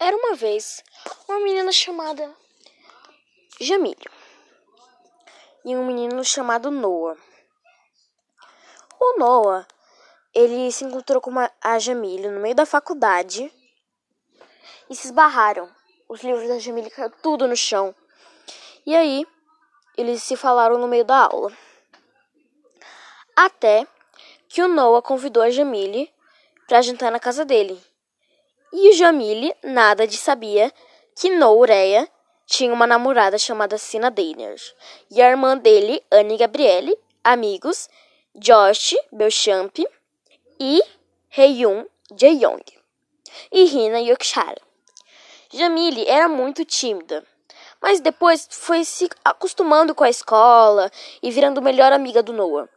Era uma vez uma menina chamada Jamília e um menino chamado Noah. O Noah, ele se encontrou com uma, a Jamília no meio da faculdade e se esbarraram. Os livros da Jamília caíram tudo no chão. E aí, eles se falaram no meio da aula. Até que o Noah convidou a Jamile para jantar na casa dele. E o Jamile nada de sabia que Noureia tinha uma namorada chamada Sina Dayners. E a irmã dele, Anne Gabriele, amigos, Josh Belchamp e Heyun Jaeyoung. E Rina Yorkshire. Jamile era muito tímida, mas depois foi se acostumando com a escola e virando melhor amiga do Noah.